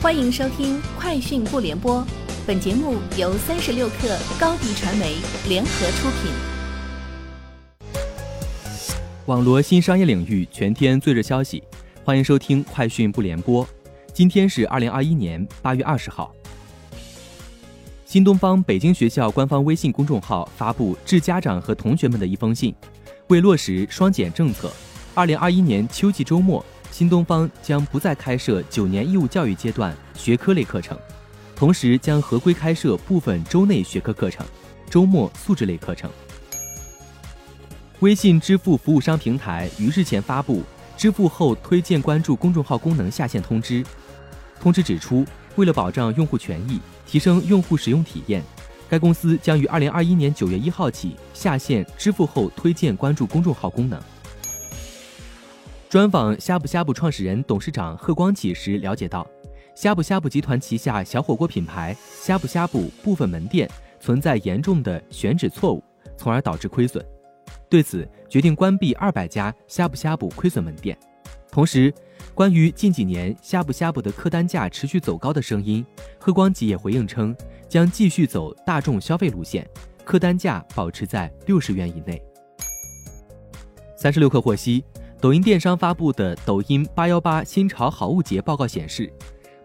欢迎收听《快讯不联播》，本节目由三十六克高低传媒联合出品。网罗新商业领域全天最热消息，欢迎收听《快讯不联播》。今天是二零二一年八月二十号。新东方北京学校官方微信公众号发布致家长和同学们的一封信，为落实双减政策，二零二一年秋季周末。新东方将不再开设九年义务教育阶段学科类课程，同时将合规开设部分周内学科课程、周末素质类课程。微信支付服务商平台于日前发布支付后推荐关注公众号功能下线通知。通知指出，为了保障用户权益，提升用户使用体验，该公司将于二零二一年九月一号起下线支付后推荐关注公众号功能。专访呷哺呷哺创始人、董事长贺光启时了解到，呷哺呷哺集团旗下小火锅品牌呷哺呷哺部分门店存在严重的选址错误，从而导致亏损。对此，决定关闭二百家呷哺呷哺亏损门店。同时，关于近几年呷哺呷哺的客单价持续走高的声音，贺光启也回应称，将继续走大众消费路线，客单价保持在六十元以内。三十六氪获悉。抖音电商发布的抖音八幺八新潮好物节报告显示，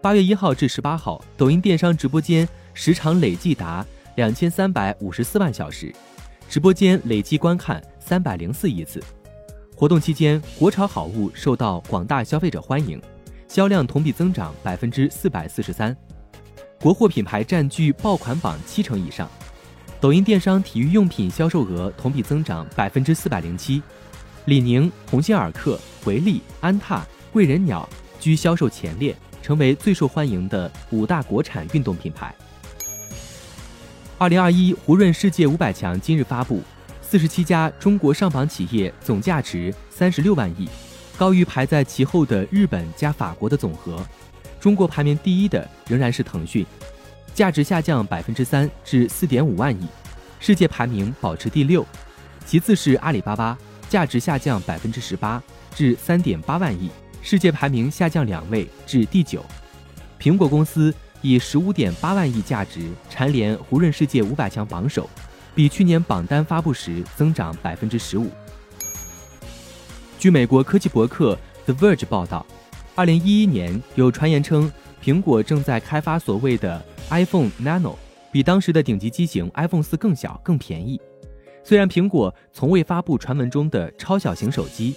八月一号至十八号，抖音电商直播间时长累计达两千三百五十四万小时，直播间累计观看三百零四亿次。活动期间，国潮好物受到广大消费者欢迎，销量同比增长百分之四百四十三，国货品牌占据爆款榜七成以上。抖音电商体育用品销售额同比增长百分之四百零七。李宁、鸿星尔克、回力、安踏、贵人鸟居销售前列，成为最受欢迎的五大国产运动品牌。二零二一胡润世界五百强今日发布，四十七家中国上榜企业总价值三十六万亿，高于排在其后的日本加法国的总和。中国排名第一的仍然是腾讯，价值下降百分之三至四点五万亿，世界排名保持第六，其次是阿里巴巴。价值下降百分之十八至三点八万亿，世界排名下降两位至第九。苹果公司以十五点八万亿价值蝉联胡润世界五百强榜首，比去年榜单发布时增长百分之十五。据美国科技博客 The Verge 报道，二零一一年有传言称苹果正在开发所谓的 iPhone Nano，比当时的顶级机型 iPhone 四更小、更便宜。虽然苹果从未发布传闻中的超小型手机，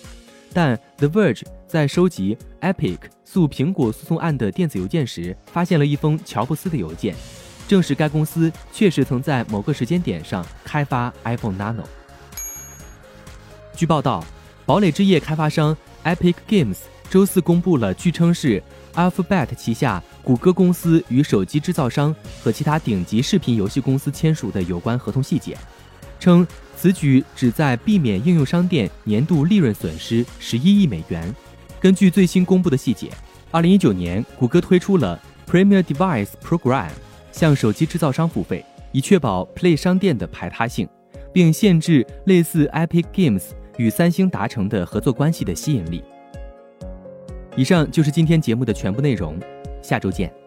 但 The Verge 在收集 Epic 诉苹果诉讼案的电子邮件时，发现了一封乔布斯的邮件，证实该公司确实曾在某个时间点上开发 iPhone Nano。据报道，堡垒之夜开发商 Epic Games 周四公布了据称是 Alphabet 旗下谷歌公司与手机制造商和其他顶级视频游戏公司签署的有关合同细节。称此举旨在避免应用商店年度利润损失十一亿美元。根据最新公布的细节，二零一九年，谷歌推出了 Premier Device Program，向手机制造商付费，以确保 Play 商店的排他性，并限制类似 Epic Games 与三星达成的合作关系的吸引力。以上就是今天节目的全部内容，下周见。